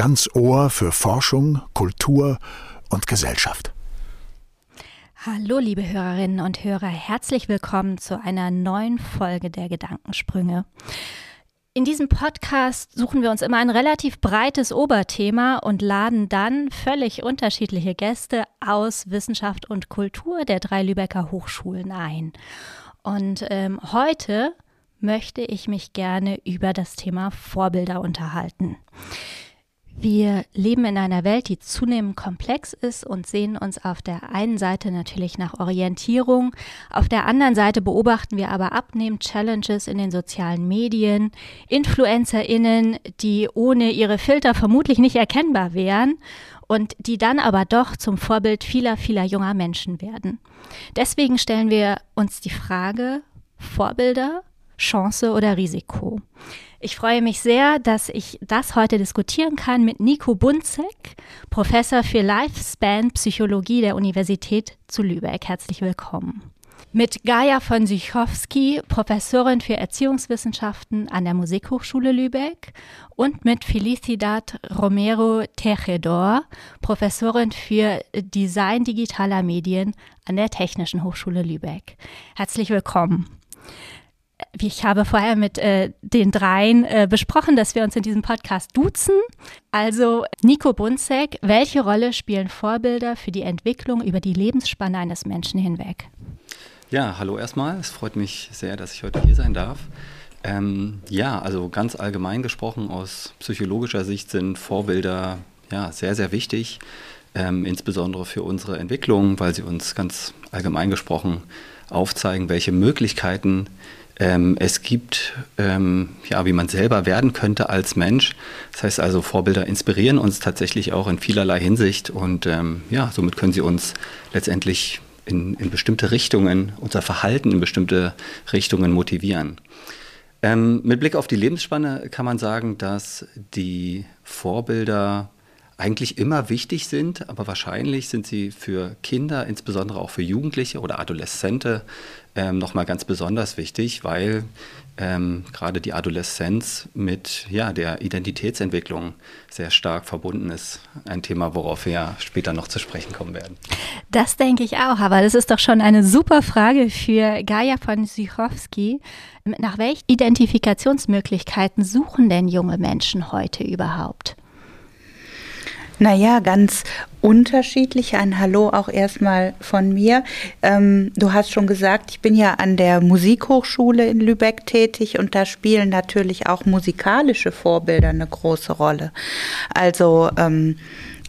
ganz Ohr für Forschung, Kultur und Gesellschaft. Hallo, liebe Hörerinnen und Hörer, herzlich willkommen zu einer neuen Folge der Gedankensprünge. In diesem Podcast suchen wir uns immer ein relativ breites Oberthema und laden dann völlig unterschiedliche Gäste aus Wissenschaft und Kultur der drei Lübecker Hochschulen ein. Und ähm, heute möchte ich mich gerne über das Thema Vorbilder unterhalten. Wir leben in einer Welt, die zunehmend komplex ist und sehen uns auf der einen Seite natürlich nach Orientierung, auf der anderen Seite beobachten wir aber abnehmend Challenges in den sozialen Medien, Influencerinnen, die ohne ihre Filter vermutlich nicht erkennbar wären und die dann aber doch zum Vorbild vieler, vieler junger Menschen werden. Deswegen stellen wir uns die Frage, Vorbilder, Chance oder Risiko? Ich freue mich sehr, dass ich das heute diskutieren kann mit Nico Bunzek, Professor für Lifespan Psychologie der Universität zu Lübeck. Herzlich willkommen. Mit Gaia von Sichowski, Professorin für Erziehungswissenschaften an der Musikhochschule Lübeck und mit Felicidad Romero Tejedor, Professorin für Design digitaler Medien an der Technischen Hochschule Lübeck. Herzlich willkommen ich habe vorher mit äh, den dreien äh, besprochen, dass wir uns in diesem Podcast duzen. Also Nico Bunzek, welche Rolle spielen Vorbilder für die Entwicklung über die Lebensspanne eines Menschen hinweg? Ja, hallo erstmal. Es freut mich sehr, dass ich heute hier sein darf. Ähm, ja, also ganz allgemein gesprochen, aus psychologischer Sicht sind Vorbilder ja, sehr, sehr wichtig, ähm, insbesondere für unsere Entwicklung, weil sie uns ganz allgemein gesprochen aufzeigen, welche Möglichkeiten ähm, es gibt, ähm, ja, wie man selber werden könnte als Mensch. Das heißt also, Vorbilder inspirieren uns tatsächlich auch in vielerlei Hinsicht und ähm, ja, somit können sie uns letztendlich in, in, bestimmte Richtungen, unser Verhalten in bestimmte Richtungen motivieren. Ähm, mit Blick auf die Lebensspanne kann man sagen, dass die Vorbilder eigentlich immer wichtig sind, aber wahrscheinlich sind sie für Kinder, insbesondere auch für Jugendliche oder Adoleszente, ähm, nochmal ganz besonders wichtig, weil ähm, gerade die Adoleszenz mit ja, der Identitätsentwicklung sehr stark verbunden ist. Ein Thema, worauf wir ja später noch zu sprechen kommen werden. Das denke ich auch, aber das ist doch schon eine super Frage für Gaia von Sychowski. Nach welchen Identifikationsmöglichkeiten suchen denn junge Menschen heute überhaupt? Naja, ganz unterschiedlich. Ein Hallo auch erstmal von mir. Ähm, du hast schon gesagt, ich bin ja an der Musikhochschule in Lübeck tätig und da spielen natürlich auch musikalische Vorbilder eine große Rolle. Also ähm,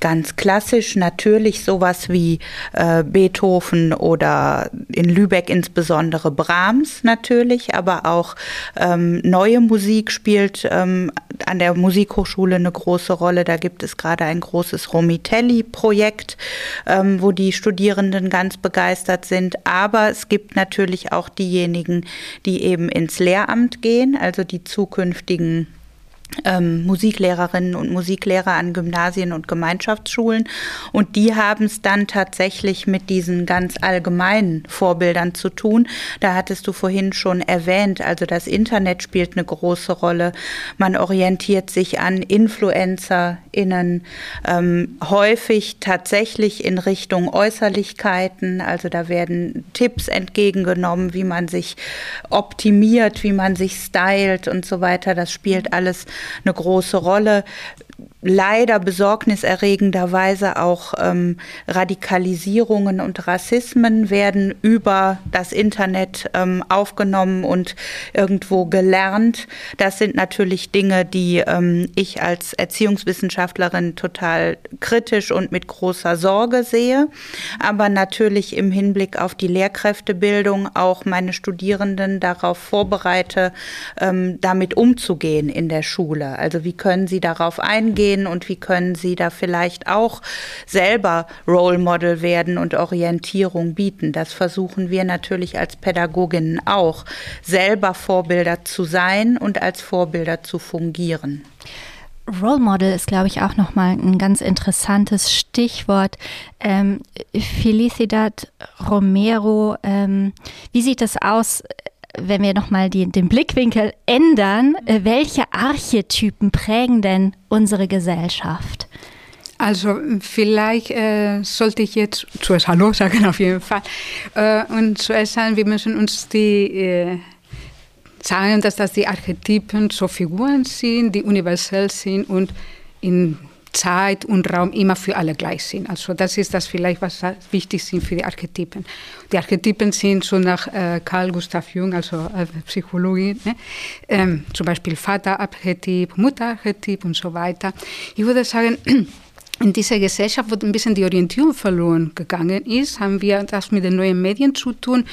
ganz klassisch natürlich sowas wie äh, Beethoven oder in Lübeck insbesondere Brahms natürlich, aber auch ähm, neue Musik spielt ähm, an der Musikhochschule eine große Rolle. Da gibt es gerade ein großes Romitelli-Projekt, ähm, wo die Studierenden ganz begeistert sind. Aber es gibt natürlich auch diejenigen, die eben ins Lehramt gehen, also die zukünftigen ähm, Musiklehrerinnen und Musiklehrer an Gymnasien und Gemeinschaftsschulen. Und die haben es dann tatsächlich mit diesen ganz allgemeinen Vorbildern zu tun. Da hattest du vorhin schon erwähnt, also das Internet spielt eine große Rolle. Man orientiert sich an InfluencerInnen ähm, häufig tatsächlich in Richtung Äußerlichkeiten. Also da werden Tipps entgegengenommen, wie man sich optimiert, wie man sich stylt und so weiter. Das spielt alles eine große Rolle leider besorgniserregenderweise auch ähm, Radikalisierungen und Rassismen werden über das Internet ähm, aufgenommen und irgendwo gelernt. Das sind natürlich Dinge, die ähm, ich als Erziehungswissenschaftlerin total kritisch und mit großer Sorge sehe, aber natürlich im Hinblick auf die Lehrkräftebildung auch meine Studierenden darauf vorbereite, ähm, damit umzugehen in der Schule. Also wie können sie darauf eingehen? Gehen und wie können Sie da vielleicht auch selber Role Model werden und Orientierung bieten. Das versuchen wir natürlich als Pädagoginnen auch, selber Vorbilder zu sein und als Vorbilder zu fungieren. Role Model ist, glaube ich, auch nochmal ein ganz interessantes Stichwort. Ähm, Felicidad Romero, ähm, wie sieht es aus? Wenn wir nochmal den Blickwinkel ändern, äh, welche Archetypen prägen denn unsere Gesellschaft? Also vielleicht äh, sollte ich jetzt zuerst Hallo sagen auf jeden Fall. Äh, und zuerst sagen, wir müssen uns die äh, sagen, dass das die Archetypen so Figuren sind, die universell sind und in Zeit und Raum immer für alle gleich sind. Also das ist das vielleicht, was wichtig ist für die Archetypen. Die Archetypen sind so nach äh, Carl Gustav Jung, also äh, Psychologie, ne? ähm, zum Beispiel Vaterarchetyp, Mutterarchetyp und so weiter. Ich würde sagen, in dieser Gesellschaft, wo ein bisschen die Orientierung verloren gegangen ist, haben wir das mit den neuen Medien zu tun.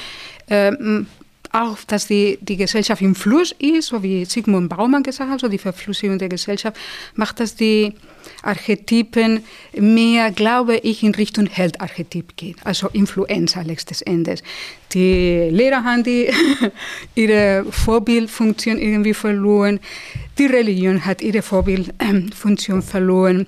Ähm, auch, dass die, die Gesellschaft im Fluss ist, so wie Sigmund Baumann gesagt hat, so die Verflüssigung der Gesellschaft, macht, dass die Archetypen mehr, glaube ich, in Richtung Heldarchetyp geht, also Influenza letztes Endes. Die Lehrer haben die, ihre Vorbildfunktion irgendwie verloren, die Religion hat ihre Vorbildfunktion verloren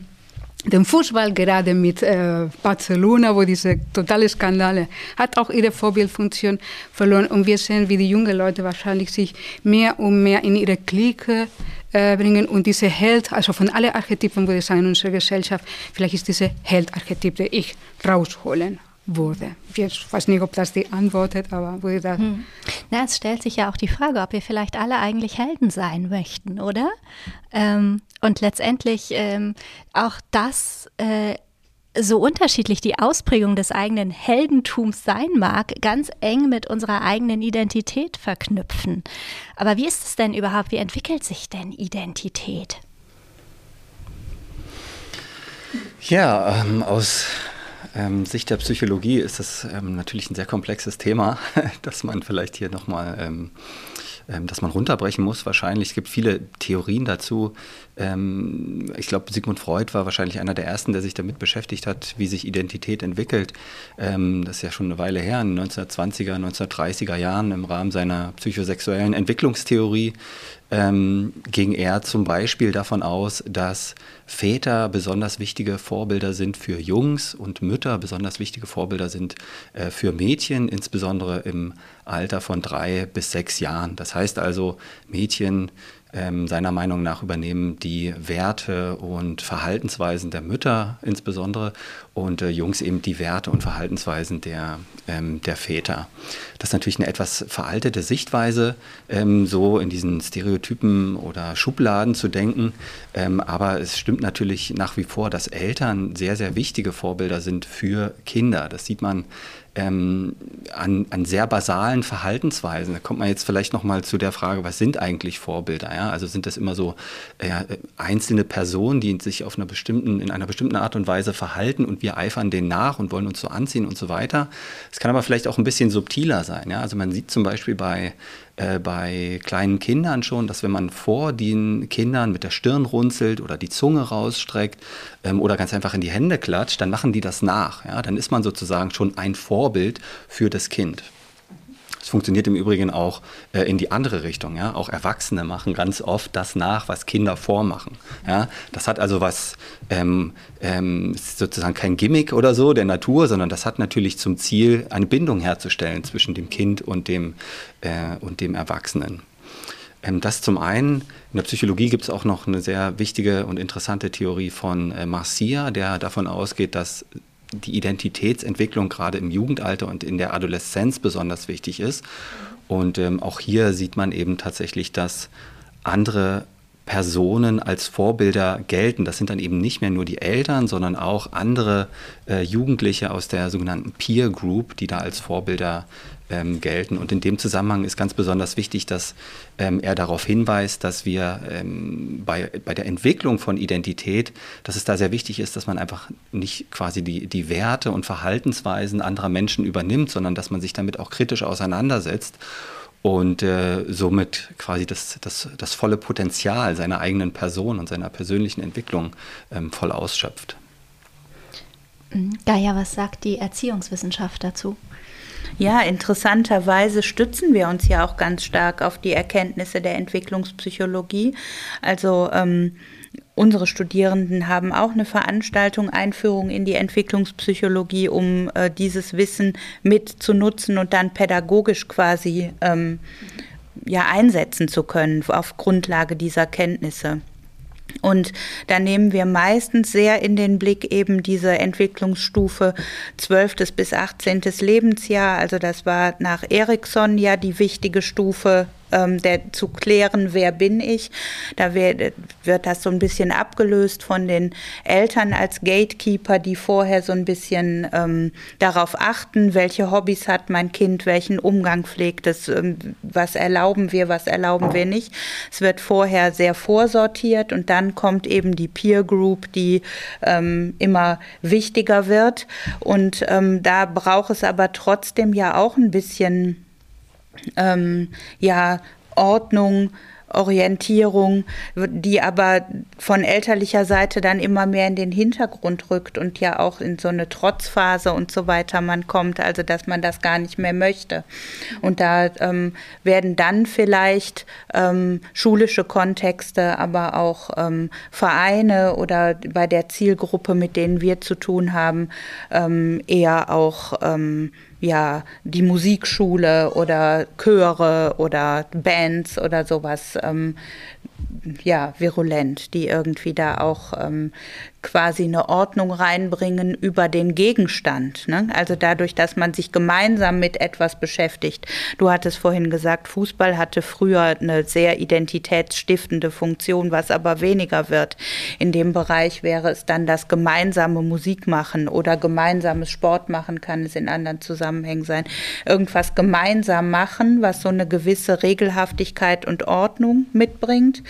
den Fußball gerade mit äh, Barcelona, wo diese totale Skandale hat auch ihre Vorbildfunktion verloren und wir sehen, wie die jungen Leute wahrscheinlich sich mehr und mehr in ihre Clique äh, bringen und diese Held, also von allen Archetypen würde ich sagen in unserer Gesellschaft, vielleicht ist diese Held-Archetyp, der ich rausholen wurde. Ich weiß nicht, ob das die antwortet, aber würde das. Hm. Na, es stellt sich ja auch die Frage, ob wir vielleicht alle eigentlich Helden sein möchten, oder? Ähm, und letztendlich ähm, auch das. Äh, so unterschiedlich die Ausprägung des eigenen Heldentums sein mag, ganz eng mit unserer eigenen Identität verknüpfen. Aber wie ist es denn überhaupt? Wie entwickelt sich denn Identität? Ja, ähm, aus ähm, Sicht der Psychologie ist das ähm, natürlich ein sehr komplexes Thema, das man vielleicht hier nochmal ähm, ähm, dass man runterbrechen muss wahrscheinlich. Es gibt viele Theorien dazu. Ähm, ich glaube, Sigmund Freud war wahrscheinlich einer der ersten, der sich damit beschäftigt hat, wie sich Identität entwickelt. Ähm, das ist ja schon eine Weile her, in den 1920er, 1930er Jahren im Rahmen seiner psychosexuellen Entwicklungstheorie ähm, ging er zum Beispiel davon aus, dass Väter besonders wichtige Vorbilder sind für Jungs und Mütter besonders wichtige Vorbilder sind äh, für Mädchen, insbesondere im Alter von drei bis sechs Jahren. Das heißt also, Mädchen ähm, seiner Meinung nach übernehmen die Werte und Verhaltensweisen der Mütter insbesondere und äh, Jungs eben die Werte und Verhaltensweisen der, ähm, der Väter. Das ist natürlich eine etwas veraltete Sichtweise, ähm, so in diesen Stereotypen oder Schubladen zu denken, ähm, aber es stimmt natürlich nach wie vor, dass Eltern sehr, sehr wichtige Vorbilder sind für Kinder. Das sieht man ähm, an, an, sehr basalen Verhaltensweisen. Da kommt man jetzt vielleicht nochmal zu der Frage, was sind eigentlich Vorbilder? Ja? Also sind das immer so äh, einzelne Personen, die sich auf einer bestimmten, in einer bestimmten Art und Weise verhalten und wir eifern denen nach und wollen uns so anziehen und so weiter. Es kann aber vielleicht auch ein bisschen subtiler sein. Ja? Also man sieht zum Beispiel bei äh, bei kleinen Kindern schon, dass wenn man vor den Kindern mit der Stirn runzelt oder die Zunge rausstreckt ähm, oder ganz einfach in die Hände klatscht, dann machen die das nach. Ja? Dann ist man sozusagen schon ein Vorbild für das Kind. Funktioniert im Übrigen auch äh, in die andere Richtung. Ja? Auch Erwachsene machen ganz oft das nach, was Kinder vormachen. Ja? Das hat also was, ähm, ähm, sozusagen kein Gimmick oder so der Natur, sondern das hat natürlich zum Ziel, eine Bindung herzustellen zwischen dem Kind und dem, äh, und dem Erwachsenen. Ähm, das zum einen. In der Psychologie gibt es auch noch eine sehr wichtige und interessante Theorie von äh, Marcia, der davon ausgeht, dass die Identitätsentwicklung gerade im Jugendalter und in der Adoleszenz besonders wichtig ist. Und ähm, auch hier sieht man eben tatsächlich, dass andere Personen als Vorbilder gelten. Das sind dann eben nicht mehr nur die Eltern, sondern auch andere äh, Jugendliche aus der sogenannten Peer Group, die da als Vorbilder ähm, gelten. Und in dem Zusammenhang ist ganz besonders wichtig, dass ähm, er darauf hinweist, dass wir ähm, bei, bei der Entwicklung von Identität, dass es da sehr wichtig ist, dass man einfach nicht quasi die, die Werte und Verhaltensweisen anderer Menschen übernimmt, sondern dass man sich damit auch kritisch auseinandersetzt und äh, somit quasi das, das, das volle Potenzial seiner eigenen Person und seiner persönlichen Entwicklung ähm, voll ausschöpft. Gaia, was sagt die Erziehungswissenschaft dazu? Ja, interessanterweise stützen wir uns ja auch ganz stark auf die Erkenntnisse der Entwicklungspsychologie. Also ähm, unsere Studierenden haben auch eine Veranstaltung Einführung in die Entwicklungspsychologie, um äh, dieses Wissen mit zu nutzen und dann pädagogisch quasi ähm, ja einsetzen zu können auf Grundlage dieser Kenntnisse. Und da nehmen wir meistens sehr in den Blick eben diese Entwicklungsstufe 12. bis 18. Lebensjahr. Also das war nach Erikson ja die wichtige Stufe ähm, der, zu klären, wer bin ich. Da wird, wird das so ein bisschen abgelöst von den Eltern als Gatekeeper, die vorher so ein bisschen ähm, darauf achten, welche Hobbys hat mein Kind, welchen Umgang pflegt es, ähm, was erlauben wir, was erlauben wir nicht. Es wird vorher sehr vorsortiert und dann kommt eben die Peer Group, die ähm, immer wichtiger wird. Und ähm, da braucht es aber trotzdem ja auch ein bisschen ähm, ja, Ordnung, Orientierung, die aber von elterlicher Seite dann immer mehr in den Hintergrund rückt und ja auch in so eine Trotzphase und so weiter man kommt, also dass man das gar nicht mehr möchte. Und da ähm, werden dann vielleicht ähm, schulische Kontexte, aber auch ähm, Vereine oder bei der Zielgruppe, mit denen wir zu tun haben, ähm, eher auch ähm, ja, die Musikschule oder Chöre oder Bands oder sowas ähm, ja, virulent, die irgendwie da auch ähm, quasi eine Ordnung reinbringen über den Gegenstand. Ne? Also dadurch, dass man sich gemeinsam mit etwas beschäftigt. Du hattest vorhin gesagt, Fußball hatte früher eine sehr identitätsstiftende Funktion, was aber weniger wird. In dem Bereich wäre es dann das gemeinsame Musik machen oder gemeinsames Sport machen, kann es in anderen Zusammenhängen sein. Irgendwas gemeinsam machen, was so eine gewisse Regelhaftigkeit und Ordnung mitbringt,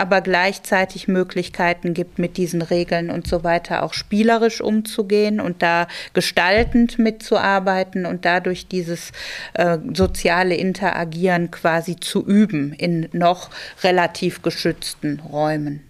aber gleichzeitig Möglichkeiten gibt, mit diesen Regeln und so weiter auch spielerisch umzugehen und da gestaltend mitzuarbeiten und dadurch dieses äh, soziale Interagieren quasi zu üben in noch relativ geschützten Räumen.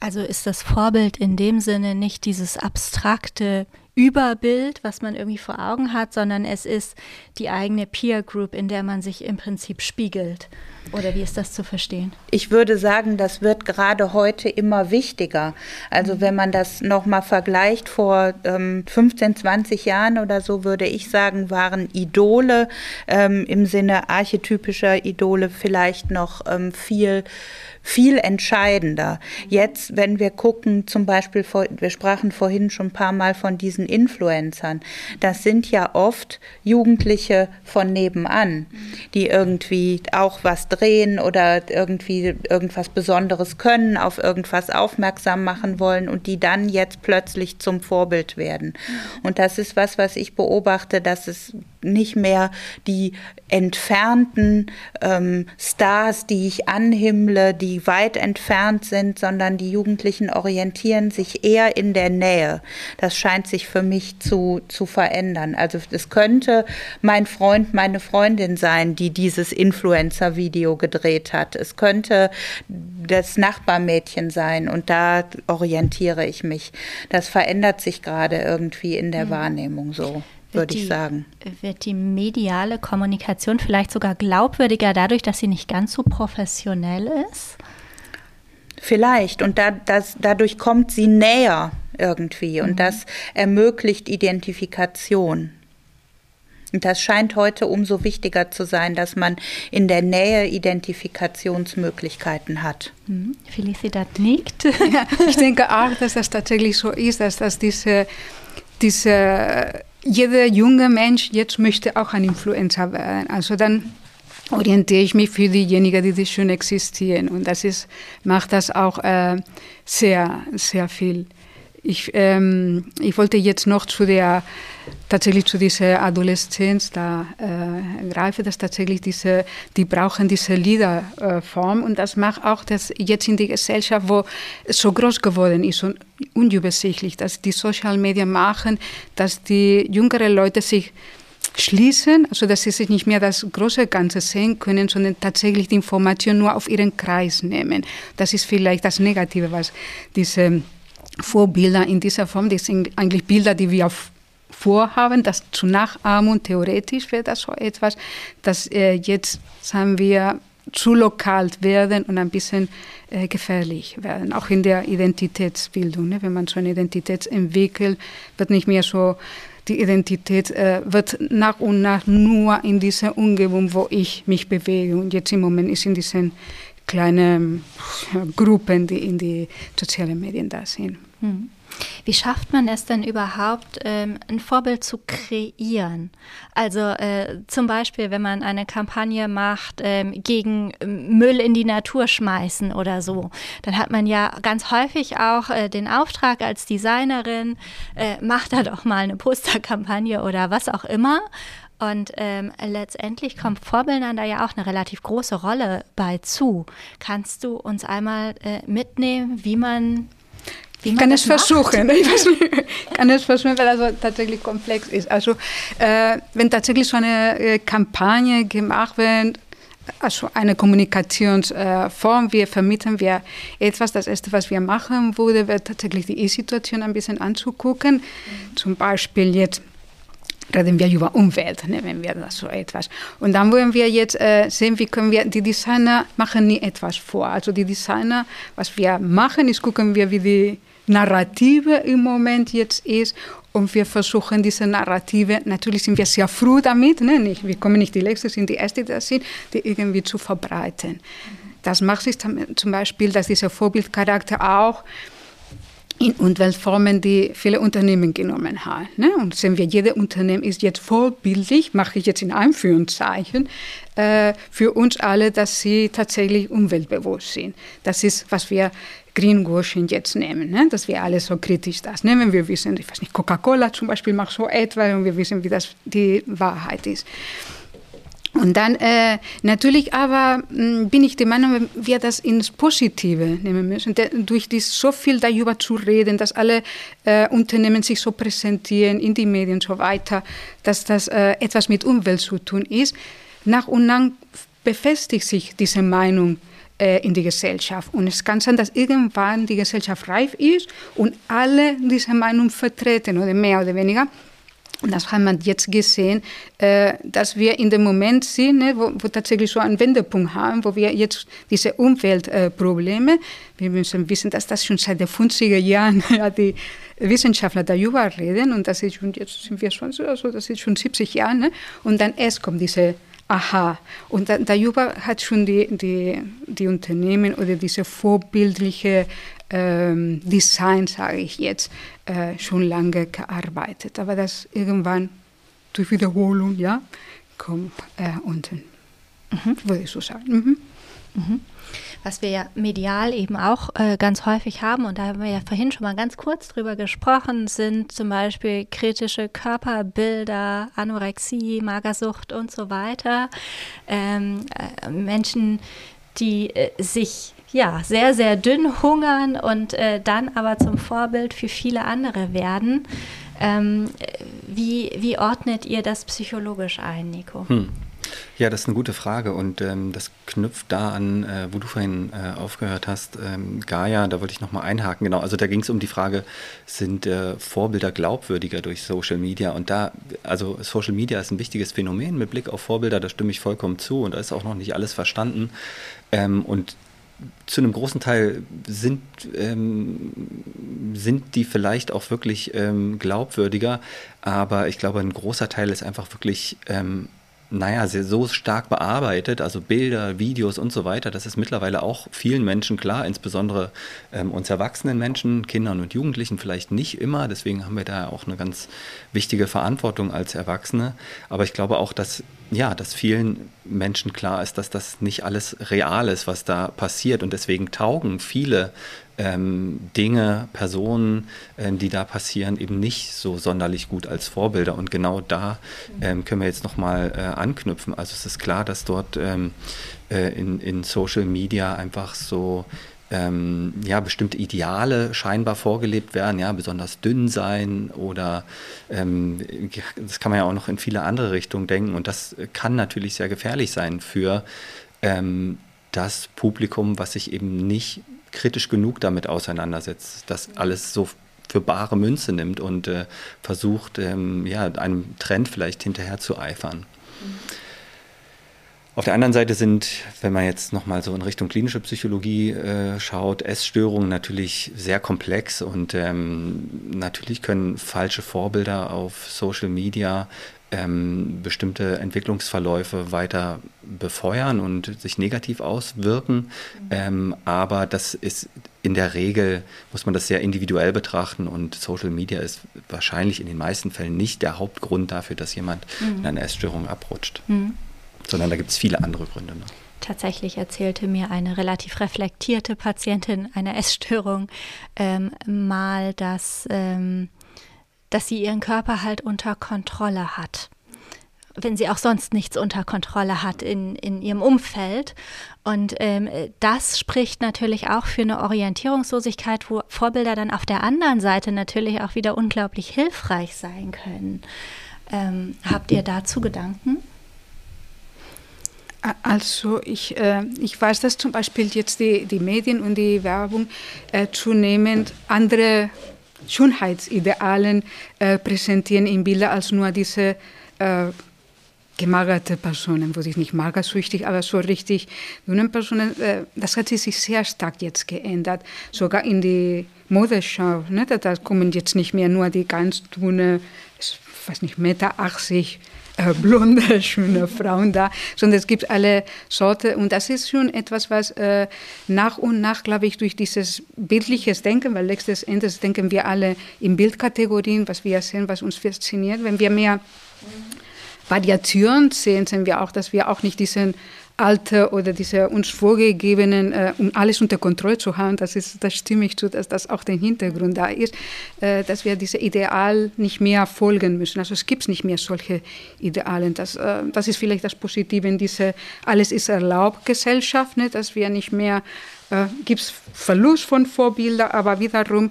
Also ist das Vorbild in dem Sinne nicht dieses abstrakte Überbild, was man irgendwie vor Augen hat, sondern es ist die eigene Peer Group, in der man sich im Prinzip spiegelt. Oder wie ist das zu verstehen? Ich würde sagen, das wird gerade heute immer wichtiger. Also wenn man das nochmal vergleicht, vor ähm, 15, 20 Jahren oder so, würde ich sagen, waren Idole ähm, im Sinne archetypischer Idole vielleicht noch ähm, viel viel entscheidender. Jetzt, wenn wir gucken, zum Beispiel, wir sprachen vorhin schon ein paar Mal von diesen Influencern, das sind ja oft Jugendliche von nebenan, die irgendwie auch was drehen oder irgendwie irgendwas Besonderes können, auf irgendwas aufmerksam machen wollen und die dann jetzt plötzlich zum Vorbild werden. Und das ist was, was ich beobachte, dass es nicht mehr die entfernten ähm, Stars, die ich anhimmle, die weit entfernt sind, sondern die Jugendlichen orientieren sich eher in der Nähe. Das scheint sich für mich zu, zu verändern. Also es könnte mein Freund, meine Freundin sein, die dieses Influencer-Video gedreht hat. Es könnte das Nachbarmädchen sein und da orientiere ich mich. Das verändert sich gerade irgendwie in der mhm. Wahrnehmung so würde ich sagen. Wird die mediale Kommunikation vielleicht sogar glaubwürdiger dadurch, dass sie nicht ganz so professionell ist? Vielleicht. Und da, das, dadurch kommt sie näher irgendwie. Und mhm. das ermöglicht Identifikation. Und das scheint heute umso wichtiger zu sein, dass man in der Nähe Identifikationsmöglichkeiten hat. Mhm. Felicitat nickt. Ja, ich denke auch, dass das tatsächlich so ist, dass, dass diese, diese jeder junge Mensch jetzt möchte auch ein Influencer werden. Also dann orientiere ich mich für diejenigen, die schon existieren. Und das ist, macht das auch äh, sehr, sehr viel ich, ähm, ich wollte jetzt noch zu der, tatsächlich zu dieser Adoleszenz da äh, greifen, dass tatsächlich diese, die brauchen diese Liederform äh, und das macht auch das jetzt in der Gesellschaft, wo es so groß geworden ist und unübersichtlich, dass die Social Media machen, dass die jüngeren Leute sich schließen, also dass sie sich nicht mehr das große Ganze sehen können, sondern tatsächlich die Information nur auf ihren Kreis nehmen. Das ist vielleicht das Negative, was diese Vorbilder in dieser Form, das sind eigentlich Bilder, die wir vorhaben, das zu nachahmen. Theoretisch wäre das so etwas, dass äh, jetzt, sagen wir, zu lokal werden und ein bisschen äh, gefährlich werden, auch in der Identitätsbildung. Ne? Wenn man so eine Identität entwickelt, wird nicht mehr so die Identität äh, wird nach und nach nur in dieser Umgebung, wo ich mich bewege. Und jetzt im Moment ist in diesen kleinen Gruppen, die in die sozialen Medien da sind. Hm. Wie schafft man es denn überhaupt, ähm, ein Vorbild zu kreieren? Also äh, zum Beispiel, wenn man eine Kampagne macht ähm, gegen ähm, Müll in die Natur schmeißen oder so, dann hat man ja ganz häufig auch äh, den Auftrag als Designerin, äh, macht da doch mal eine Posterkampagne oder was auch immer. Und ähm, letztendlich kommt Vorbildern da ja auch eine relativ große Rolle bei zu. Kannst du uns einmal äh, mitnehmen, wie man ich kann es versuchen. Ich kann es versuchen, weil also tatsächlich komplex ist. Also äh, wenn tatsächlich so eine äh, Kampagne gemacht wird, also eine Kommunikationsform, äh, wir vermitteln wir etwas. Das erste, was wir machen würde, wäre tatsächlich die E-Situation ein bisschen anzugucken. Mhm. Zum Beispiel jetzt reden wir über Umwelt, nehmen wir das so etwas. Und dann wollen wir jetzt äh, sehen, wie können wir, die Designer machen nie etwas vor. Also die Designer, was wir machen, ist gucken wir, wie die Narrative im Moment jetzt ist. Und wir versuchen diese Narrative, natürlich sind wir sehr froh damit, ne? nicht, wir kommen nicht die Letzte, sind die Erste, die das sind, die irgendwie zu verbreiten. Das macht sich zum Beispiel, dass dieser Vorbildcharakter auch in Umweltformen, die viele Unternehmen genommen haben. Ne? Und sehen wir, jedes Unternehmen ist jetzt vorbildlich, mache ich jetzt in Anführungszeichen, äh, für uns alle, dass sie tatsächlich umweltbewusst sind. Das ist, was wir Greenwashing jetzt nehmen, ne? dass wir alle so kritisch das nehmen. Wir wissen, ich weiß nicht, Coca-Cola zum Beispiel macht so etwas und wir wissen, wie das die Wahrheit ist. Und dann äh, natürlich aber mh, hm, bin ich der Meinung, wenn wir das ins Positive nehmen müssen, durch dies so viel darüber zu reden, dass alle äh, Unternehmen sich so präsentieren in die Medien und so weiter, dass das äh, etwas mit Umwelt zu tun ist. Nach und nach befestigt sich diese Meinung äh, in die Gesellschaft. Und es kann sein, dass irgendwann die Gesellschaft reif ist und alle diese Meinung vertreten oder mehr oder weniger. Und das haben wir jetzt gesehen, äh, dass wir in dem Moment sind, ne, wo, wo, tatsächlich so einen Wendepunkt haben, wo wir jetzt diese Umweltprobleme, wir müssen wissen, dass das schon seit den 50er Jahren ja, die Wissenschaftler darüber reden und das ist schon, jetzt sind wir schon so, also das ist schon 70 Jahre, ne, und dann erst kommt diese Aha, und da, darüber hat schon die, die, die Unternehmen oder diese vorbildliche ähm, Design, sage ich jetzt, äh, schon lange gearbeitet. Aber das irgendwann durch Wiederholung, ja, kommt äh, unten, mhm. würde ich so sagen. Mhm. Mhm. Was wir ja medial eben auch äh, ganz häufig haben, und da haben wir ja vorhin schon mal ganz kurz drüber gesprochen, sind zum Beispiel kritische Körperbilder, Anorexie, Magersucht und so weiter. Ähm, äh, Menschen, die äh, sich ja sehr, sehr dünn hungern und äh, dann aber zum Vorbild für viele andere werden. Ähm, wie, wie ordnet ihr das psychologisch ein, Nico? Hm. Ja, das ist eine gute Frage und ähm, das knüpft da an, äh, wo du vorhin äh, aufgehört hast, ähm, Gaia, da wollte ich nochmal einhaken. Genau, also da ging es um die Frage, sind äh, Vorbilder glaubwürdiger durch Social Media? Und da, also Social Media ist ein wichtiges Phänomen mit Blick auf Vorbilder, da stimme ich vollkommen zu und da ist auch noch nicht alles verstanden. Ähm, und zu einem großen Teil sind, ähm, sind die vielleicht auch wirklich ähm, glaubwürdiger, aber ich glaube, ein großer Teil ist einfach wirklich ähm, naja, so stark bearbeitet, also Bilder, Videos und so weiter, das ist mittlerweile auch vielen Menschen klar, insbesondere ähm, uns erwachsenen Menschen, Kindern und Jugendlichen vielleicht nicht immer. Deswegen haben wir da auch eine ganz wichtige Verantwortung als Erwachsene. Aber ich glaube auch, dass ja, dass vielen Menschen klar ist, dass das nicht alles real ist, was da passiert. Und deswegen taugen viele ähm, Dinge, Personen, ähm, die da passieren, eben nicht so sonderlich gut als Vorbilder. Und genau da ähm, können wir jetzt nochmal äh, anknüpfen. Also es ist klar, dass dort ähm, äh, in, in Social Media einfach so ähm, ja, bestimmte Ideale scheinbar vorgelebt werden, ja, besonders dünn sein oder ähm, das kann man ja auch noch in viele andere Richtungen denken. Und das kann natürlich sehr gefährlich sein für ähm, das Publikum, was sich eben nicht kritisch genug damit auseinandersetzt, das alles so für bare Münze nimmt und äh, versucht, ähm, ja, einem Trend vielleicht hinterher zu eifern. Auf der anderen Seite sind, wenn man jetzt nochmal so in Richtung klinische Psychologie äh, schaut, Essstörungen natürlich sehr komplex und ähm, natürlich können falsche Vorbilder auf Social Media ähm, bestimmte Entwicklungsverläufe weiter befeuern und sich negativ auswirken. Mhm. Ähm, aber das ist in der Regel, muss man das sehr individuell betrachten und Social Media ist wahrscheinlich in den meisten Fällen nicht der Hauptgrund dafür, dass jemand mhm. in eine Essstörung abrutscht, mhm. Sondern da gibt es viele andere Gründe. Noch. Tatsächlich erzählte mir eine relativ reflektierte Patientin einer Essstörung ähm, mal, dass ähm, dass sie ihren Körper halt unter Kontrolle hat. Wenn sie auch sonst nichts unter Kontrolle hat in, in ihrem Umfeld. Und ähm, das spricht natürlich auch für eine Orientierungslosigkeit, wo Vorbilder dann auf der anderen Seite natürlich auch wieder unglaublich hilfreich sein können. Ähm, habt ihr dazu Gedanken? Also ich, äh, ich weiß, dass zum Beispiel jetzt die, die Medien und die Werbung äh, zunehmend andere Schönheitsidealen äh, präsentieren in Bilder als nur diese äh, gemagerte Personen, wo sich nicht magersüchtig, aber so richtig dünnen Personen. Äh, das hat sich sehr stark jetzt geändert, sogar in die Modeschau. Ne? Da kommen jetzt nicht mehr nur die ganz dünne, ich weiß nicht, Meter 80 äh, blonde, schöne Frauen da, sondern es gibt alle Sorte und das ist schon etwas, was äh, nach und nach, glaube ich, durch dieses bildliches Denken, weil letztes Endes denken wir alle in Bildkategorien, was wir sehen, was uns fasziniert. Wenn wir mehr Variation sehen, sehen wir auch, dass wir auch nicht diesen alte oder diese uns vorgegebenen, äh, um alles unter Kontrolle zu haben, das, ist, das stimme ich zu, dass das auch der Hintergrund da ist, äh, dass wir diesem Ideal nicht mehr folgen müssen. Also es gibt nicht mehr solche Idealen. Das, äh, das ist vielleicht das Positive in dieser Alles ist erlaubt Gesellschaft, ne? dass wir nicht mehr, äh, gibt es Verlust von Vorbildern, aber wiederum,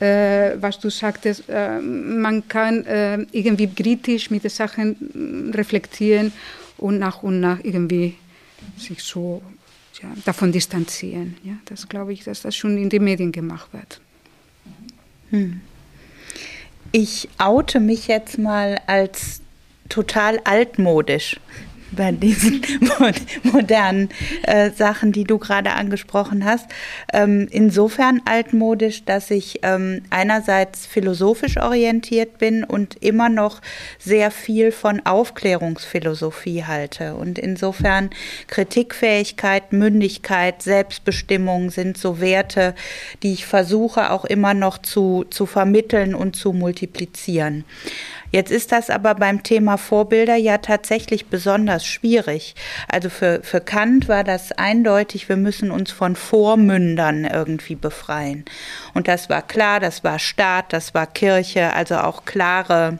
äh, was du sagtest, äh, man kann äh, irgendwie kritisch mit den Sachen reflektieren und nach und nach irgendwie sich so ja, davon distanzieren. Ja, das glaube ich, dass das schon in den Medien gemacht wird. Hm. Ich oute mich jetzt mal als total altmodisch bei diesen modernen äh, Sachen, die du gerade angesprochen hast. Ähm, insofern altmodisch, dass ich ähm, einerseits philosophisch orientiert bin und immer noch sehr viel von Aufklärungsphilosophie halte. Und insofern Kritikfähigkeit, Mündigkeit, Selbstbestimmung sind so Werte, die ich versuche auch immer noch zu, zu vermitteln und zu multiplizieren. Jetzt ist das aber beim Thema Vorbilder ja tatsächlich besonders schwierig. Also für, für Kant war das eindeutig, wir müssen uns von Vormündern irgendwie befreien. Und das war klar, das war Staat, das war Kirche, also auch klare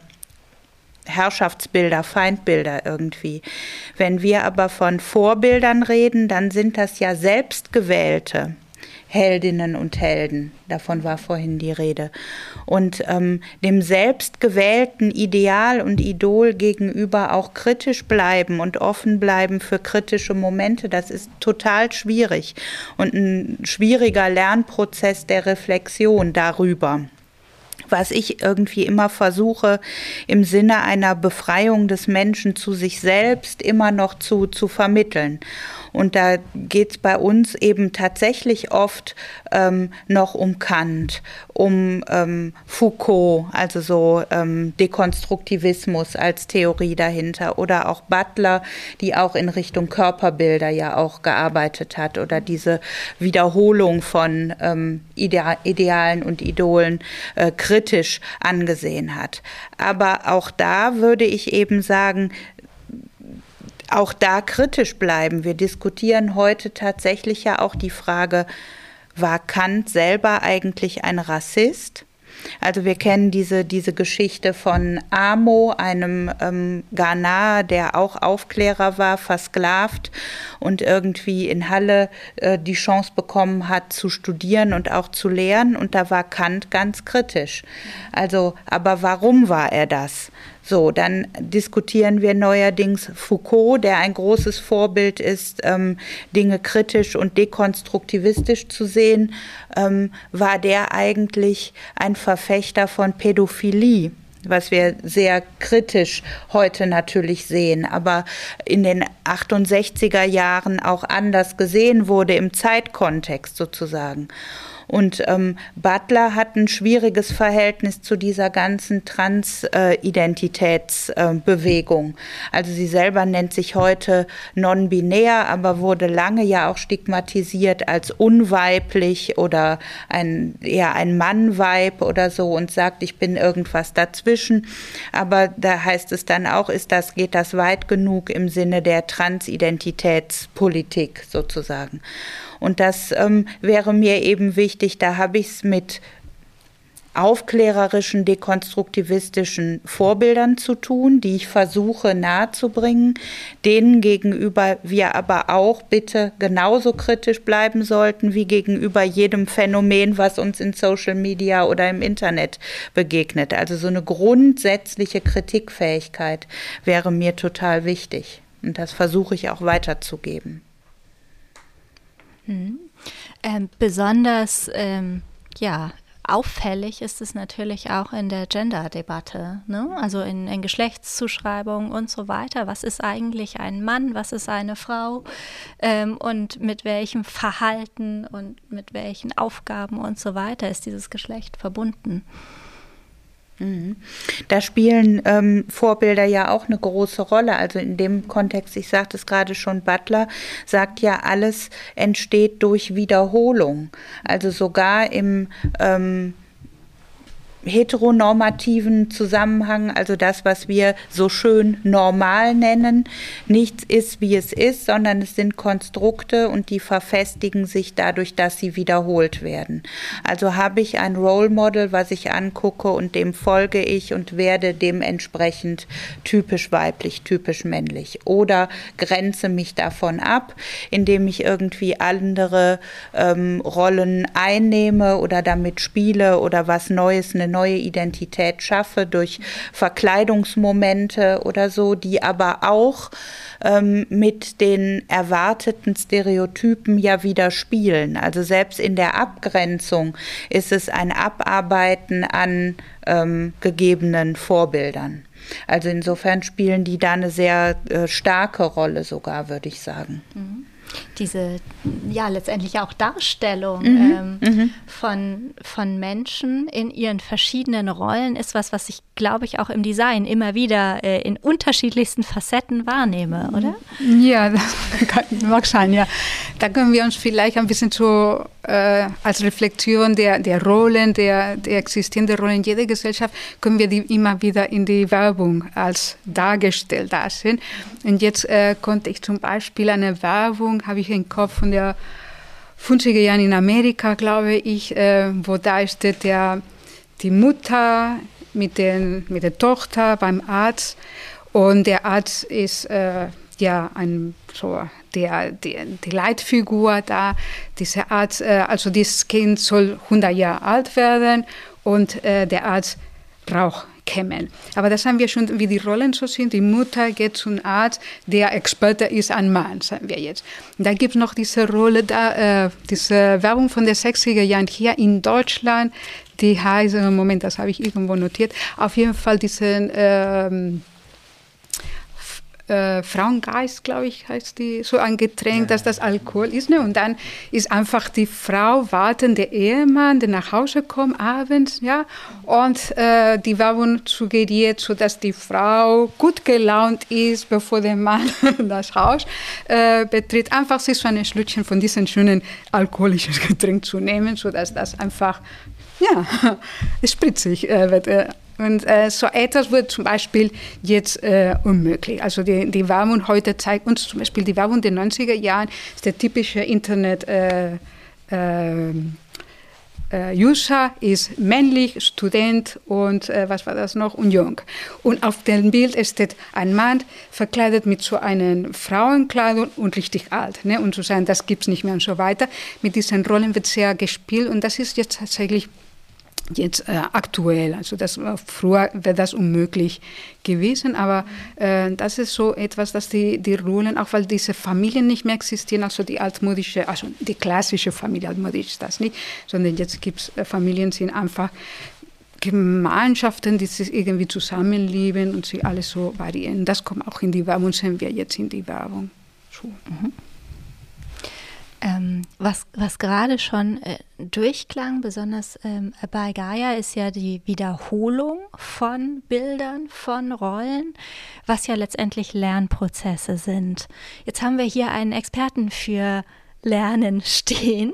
Herrschaftsbilder, Feindbilder irgendwie. Wenn wir aber von Vorbildern reden, dann sind das ja selbstgewählte. Heldinnen und Helden. Davon war vorhin die Rede. Und ähm, dem selbstgewählten Ideal und Idol gegenüber auch kritisch bleiben und offen bleiben für kritische Momente, das ist total schwierig und ein schwieriger Lernprozess der Reflexion darüber was ich irgendwie immer versuche, im Sinne einer Befreiung des Menschen zu sich selbst immer noch zu, zu vermitteln. Und da geht es bei uns eben tatsächlich oft ähm, noch um Kant, um ähm, Foucault, also so ähm, Dekonstruktivismus als Theorie dahinter, oder auch Butler, die auch in Richtung Körperbilder ja auch gearbeitet hat, oder diese Wiederholung von ähm, Ide Idealen und Idolen äh, kritisch angesehen hat. Aber auch da würde ich eben sagen, auch da kritisch bleiben. Wir diskutieren heute tatsächlich ja auch die Frage, war Kant selber eigentlich ein Rassist? Also wir kennen diese, diese Geschichte von Amo, einem ähm, Ghana, der auch Aufklärer war, versklavt und irgendwie in Halle äh, die Chance bekommen hat zu studieren und auch zu lehren. Und da war Kant ganz kritisch. Also, aber warum war er das? So, dann diskutieren wir neuerdings Foucault, der ein großes Vorbild ist, ähm, Dinge kritisch und dekonstruktivistisch zu sehen. Ähm, war der eigentlich ein Verfechter von Pädophilie? was wir sehr kritisch heute natürlich sehen, aber in den 68er Jahren auch anders gesehen wurde im Zeitkontext sozusagen. Und ähm, Butler hat ein schwieriges Verhältnis zu dieser ganzen Transidentitätsbewegung. Äh, also sie selber nennt sich heute non-binär, aber wurde lange ja auch stigmatisiert als unweiblich oder ein, eher ein Mann-Weib oder so und sagt, ich bin irgendwas dazwischen. Aber da heißt es dann auch, ist das, geht das weit genug im Sinne der Transidentitätspolitik sozusagen. Und das ähm, wäre mir eben wichtig, da habe ich es mit aufklärerischen, dekonstruktivistischen Vorbildern zu tun, die ich versuche nahezubringen, denen gegenüber wir aber auch bitte genauso kritisch bleiben sollten wie gegenüber jedem Phänomen, was uns in Social Media oder im Internet begegnet. Also so eine grundsätzliche Kritikfähigkeit wäre mir total wichtig. Und das versuche ich auch weiterzugeben. Mhm. Ähm, besonders ähm, ja, auffällig ist es natürlich auch in der Gender-Debatte, ne? also in, in Geschlechtszuschreibungen und so weiter. Was ist eigentlich ein Mann, was ist eine Frau ähm, und mit welchem Verhalten und mit welchen Aufgaben und so weiter ist dieses Geschlecht verbunden? Da spielen ähm, Vorbilder ja auch eine große Rolle. Also in dem Kontext, ich sagte es gerade schon, Butler sagt ja, alles entsteht durch Wiederholung. Also sogar im ähm, heteronormativen Zusammenhang, also das, was wir so schön normal nennen. Nichts ist, wie es ist, sondern es sind Konstrukte und die verfestigen sich dadurch, dass sie wiederholt werden. Also habe ich ein Role Model, was ich angucke und dem folge ich und werde dementsprechend typisch weiblich, typisch männlich. Oder grenze mich davon ab, indem ich irgendwie andere ähm, Rollen einnehme oder damit spiele oder was Neues, eine neue Identität schaffe durch Verkleidungsmomente oder so, die aber auch ähm, mit den erwarteten Stereotypen ja wieder spielen. Also selbst in der Abgrenzung ist es ein Abarbeiten an ähm, gegebenen Vorbildern. Also insofern spielen die da eine sehr äh, starke Rolle sogar, würde ich sagen. Mhm diese, ja, letztendlich auch Darstellung mhm, ähm, mhm. Von, von Menschen in ihren verschiedenen Rollen ist was, was ich, glaube ich, auch im Design immer wieder äh, in unterschiedlichsten Facetten wahrnehme, oder? Ja, das kann, mag sein, ja. Da können wir uns vielleicht ein bisschen so äh, als Reflexion der, der Rollen, der, der existierenden Rollen in jeder Gesellschaft, können wir die immer wieder in die Werbung als dargestellt da sehen. Und jetzt äh, konnte ich zum Beispiel eine Werbung habe ich im Kopf von der 50er Jahren in Amerika, glaube ich, äh, wo da steht der, die Mutter mit, den, mit der Tochter beim Arzt und der Arzt ist äh, ja ein so der, der, die Leitfigur da. Dieser Arzt, äh, also dieses Kind soll 100 Jahre alt werden und äh, der Arzt braucht kämen. Aber das haben wir schon, wie die Rollen so sind. Die Mutter geht zum Arzt, der Experte ist ein Mann, sagen wir jetzt. Da gibt es noch diese Rolle, da, äh, diese Werbung von den 60er Jahren hier in Deutschland, die heißt, Moment, das habe ich irgendwo notiert, auf jeden Fall diesen... Ähm, äh, Frauengeist, glaube ich, heißt die, so ein Getränk, ja. dass das Alkohol ist. Ne? Und dann ist einfach die Frau warten, der Ehemann, der nach Hause kommt abends, ja, und äh, die Werbung suggeriert, so dass die Frau gut gelaunt ist, bevor der Mann das Haus äh, betritt. Einfach sich so ein Schlückchen von diesem schönen alkoholischen Getränk zu nehmen, so dass das einfach ja, spritzig äh, wird. Und äh, so etwas wird zum Beispiel jetzt äh, unmöglich. Also die, die Werbung heute zeigt uns zum Beispiel die Werbung der 90er Jahren, ist der typische Internet. Äh, äh, äh User ist männlich, Student und äh, was war das noch? Und jung. Und auf dem Bild steht ein Mann verkleidet mit so einer Frauenkleidung und richtig alt. Ne? Und zu sagen, das gibt es nicht mehr und so weiter. Mit diesen Rollen wird sehr gespielt und das ist jetzt tatsächlich jetzt äh, aktuell. Also das früher wäre das unmöglich gewesen, aber äh, das ist so etwas, dass die, die Rollen, auch weil diese Familien nicht mehr existieren, also die altmodische, also die klassische Familie, altmodisch ist das nicht, sondern jetzt gibt es äh, Familien, sind einfach Gemeinschaften, die sich irgendwie zusammenleben und sie alles so variieren. Das kommt auch in die Werbung, sehen wir jetzt in die Werbung. So. Mhm. Ähm, was, was gerade schon äh, durchklang, besonders ähm, bei Gaia, ist ja die Wiederholung von Bildern, von Rollen, was ja letztendlich Lernprozesse sind. Jetzt haben wir hier einen Experten für Lernen stehen.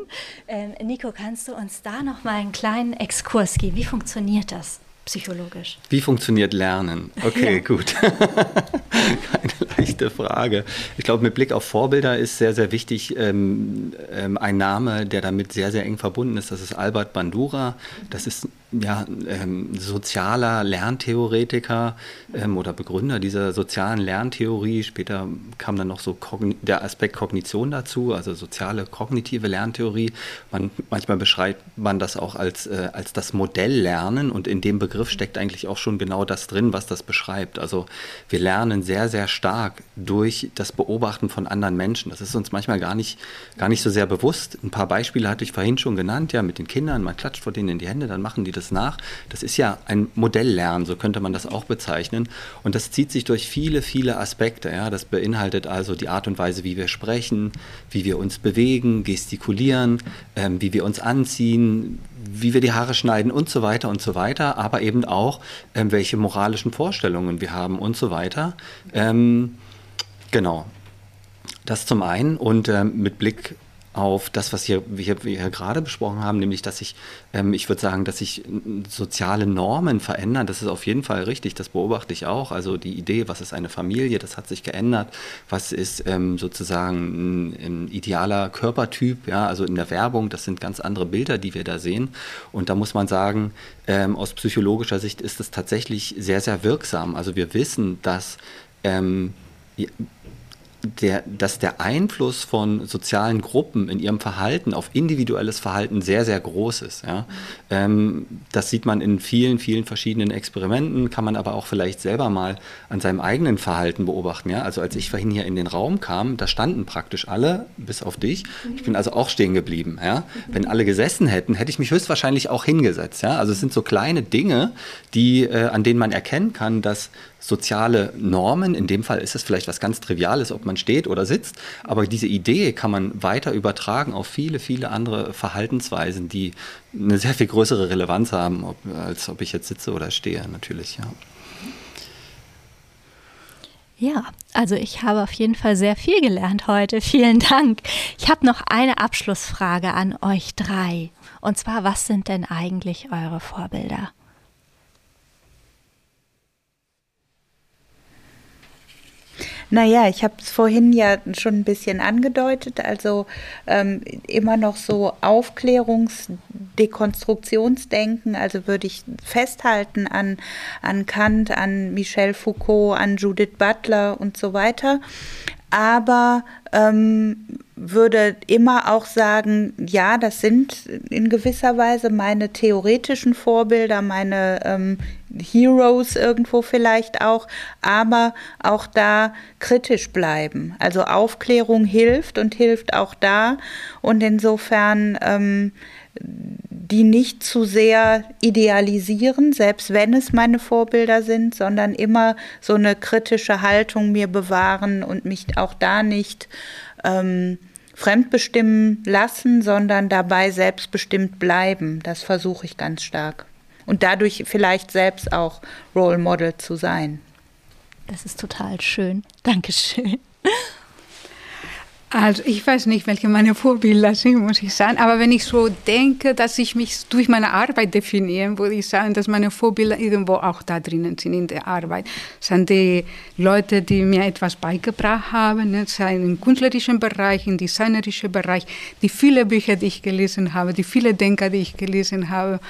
Ähm, Nico, kannst du uns da noch mal einen kleinen Exkurs geben? Wie funktioniert das? Psychologisch. Wie funktioniert Lernen? Okay, ja. gut. Keine leichte Frage. Ich glaube, mit Blick auf Vorbilder ist sehr, sehr wichtig ähm, ähm, ein Name, der damit sehr, sehr eng verbunden ist. Das ist Albert Bandura. Das ist ja, ähm, sozialer Lerntheoretiker ähm, oder Begründer dieser sozialen Lerntheorie. Später kam dann noch so der Aspekt Kognition dazu, also soziale kognitive Lerntheorie. Man, manchmal beschreibt man das auch als, äh, als das Modell Lernen und in dem Begriff steckt eigentlich auch schon genau das drin, was das beschreibt. Also wir lernen sehr, sehr stark durch das Beobachten von anderen Menschen. Das ist uns manchmal gar nicht, gar nicht so sehr bewusst. Ein paar Beispiele hatte ich vorhin schon genannt, ja, mit den Kindern, man klatscht vor denen in die Hände, dann machen die das nach. Das ist ja ein Modelllernen, so könnte man das auch bezeichnen. Und das zieht sich durch viele, viele Aspekte. Ja. Das beinhaltet also die Art und Weise, wie wir sprechen, wie wir uns bewegen, gestikulieren, ähm, wie wir uns anziehen, wie wir die Haare schneiden und so weiter und so weiter, aber eben auch, ähm, welche moralischen Vorstellungen wir haben und so weiter. Ähm, genau. Das zum einen und ähm, mit Blick auf das, was wir, wir hier gerade besprochen haben, nämlich, dass sich, ähm, ich würde sagen, dass sich soziale Normen verändern. Das ist auf jeden Fall richtig, das beobachte ich auch. Also die Idee, was ist eine Familie, das hat sich geändert. Was ist ähm, sozusagen ein, ein, idealer Körpertyp, ja, also in der Werbung, das sind ganz andere Bilder, die wir da sehen. Und da muss man sagen, ähm, aus psychologischer Sicht ist es tatsächlich sehr, sehr wirksam. Also wir wissen, dass ähm, der, dass der Einfluss von sozialen Gruppen in ihrem Verhalten auf individuelles Verhalten sehr, sehr groß ist. Ja? Ähm, das sieht man in vielen, vielen verschiedenen Experimenten, kann man aber auch vielleicht selber mal an seinem eigenen Verhalten beobachten. Ja? Also als ich vorhin hier in den Raum kam, da standen praktisch alle, bis auf dich. Ich bin also auch stehen geblieben. Ja? Wenn alle gesessen hätten, hätte ich mich höchstwahrscheinlich auch hingesetzt. Also es sind so kleine Dinge, die, äh, an denen man erkennen kann, dass soziale Normen. In dem Fall ist es vielleicht was ganz Triviales, ob man steht oder sitzt. Aber diese Idee kann man weiter übertragen auf viele, viele andere Verhaltensweisen, die eine sehr viel größere Relevanz haben, ob, als ob ich jetzt sitze oder stehe, natürlich, ja. Ja, also ich habe auf jeden Fall sehr viel gelernt heute. Vielen Dank. Ich habe noch eine Abschlussfrage an euch drei. Und zwar, was sind denn eigentlich eure Vorbilder? Naja, ich habe es vorhin ja schon ein bisschen angedeutet, also ähm, immer noch so Aufklärungs-, Dekonstruktionsdenken, also würde ich festhalten an, an Kant, an Michel Foucault, an Judith Butler und so weiter. Aber ähm, würde immer auch sagen, ja, das sind in gewisser Weise meine theoretischen Vorbilder, meine ähm, Heroes irgendwo vielleicht auch, aber auch da kritisch bleiben. Also Aufklärung hilft und hilft auch da und insofern ähm, die nicht zu sehr idealisieren, selbst wenn es meine Vorbilder sind, sondern immer so eine kritische Haltung mir bewahren und mich auch da nicht ähm, fremdbestimmen lassen, sondern dabei selbstbestimmt bleiben. Das versuche ich ganz stark. Und dadurch vielleicht selbst auch Role Model zu sein. Das ist total schön. Dankeschön. Also ich weiß nicht, welche meine Vorbilder sind, muss ich sagen. Aber wenn ich so denke, dass ich mich durch meine Arbeit definiere, würde ich sagen, dass meine Vorbilder irgendwo auch da drinnen sind in der Arbeit. Das sind die Leute, die mir etwas beigebracht haben, ne? sei im künstlerischen Bereich, im designerischen Bereich, die viele Bücher, die ich gelesen habe, die viele Denker, die ich gelesen habe.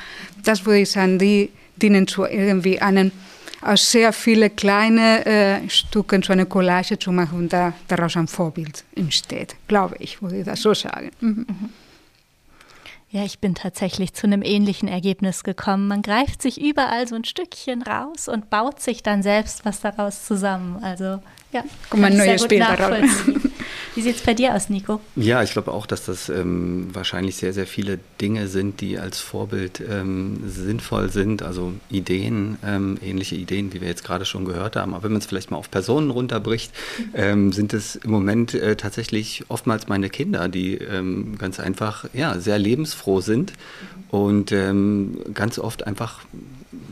Das würde ich sagen, die dienen zu irgendwie einen aus sehr vielen kleinen äh, Stücken so eine Collage zu machen und da, daraus ein Vorbild entsteht, glaube ich, würde ich das so sagen. Mhm. Ja, ich bin tatsächlich zu einem ähnlichen Ergebnis gekommen. Man greift sich überall so ein Stückchen raus und baut sich dann selbst was daraus zusammen. Also ja, kommt ein neues Bild daraus. Wie sieht es bei dir aus, Nico? Ja, ich glaube auch, dass das ähm, wahrscheinlich sehr, sehr viele Dinge sind, die als Vorbild ähm, sinnvoll sind. Also Ideen, ähm, ähnliche Ideen, wie wir jetzt gerade schon gehört haben. Aber wenn man es vielleicht mal auf Personen runterbricht, ähm, sind es im Moment äh, tatsächlich oftmals meine Kinder, die ähm, ganz einfach ja, sehr lebensfroh sind und ähm, ganz oft einfach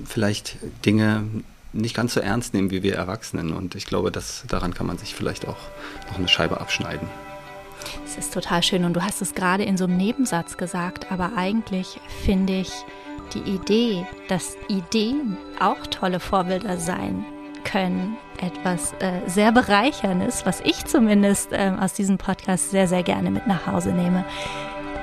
vielleicht Dinge nicht ganz so ernst nehmen wie wir Erwachsenen. Und ich glaube, dass daran kann man sich vielleicht auch noch eine Scheibe abschneiden. Es ist total schön und du hast es gerade in so einem Nebensatz gesagt, aber eigentlich finde ich die Idee, dass Ideen auch tolle Vorbilder sein können, etwas äh, sehr Bereicherndes, was ich zumindest ähm, aus diesem Podcast sehr, sehr gerne mit nach Hause nehme.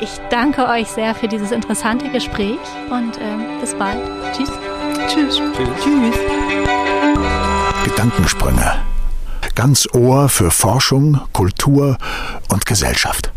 Ich danke euch sehr für dieses interessante Gespräch und ähm, bis bald. Tschüss. Tschüss. Tschüss. Tschüss. Gedankensprünge. Ganz Ohr für Forschung, Kultur und Gesellschaft.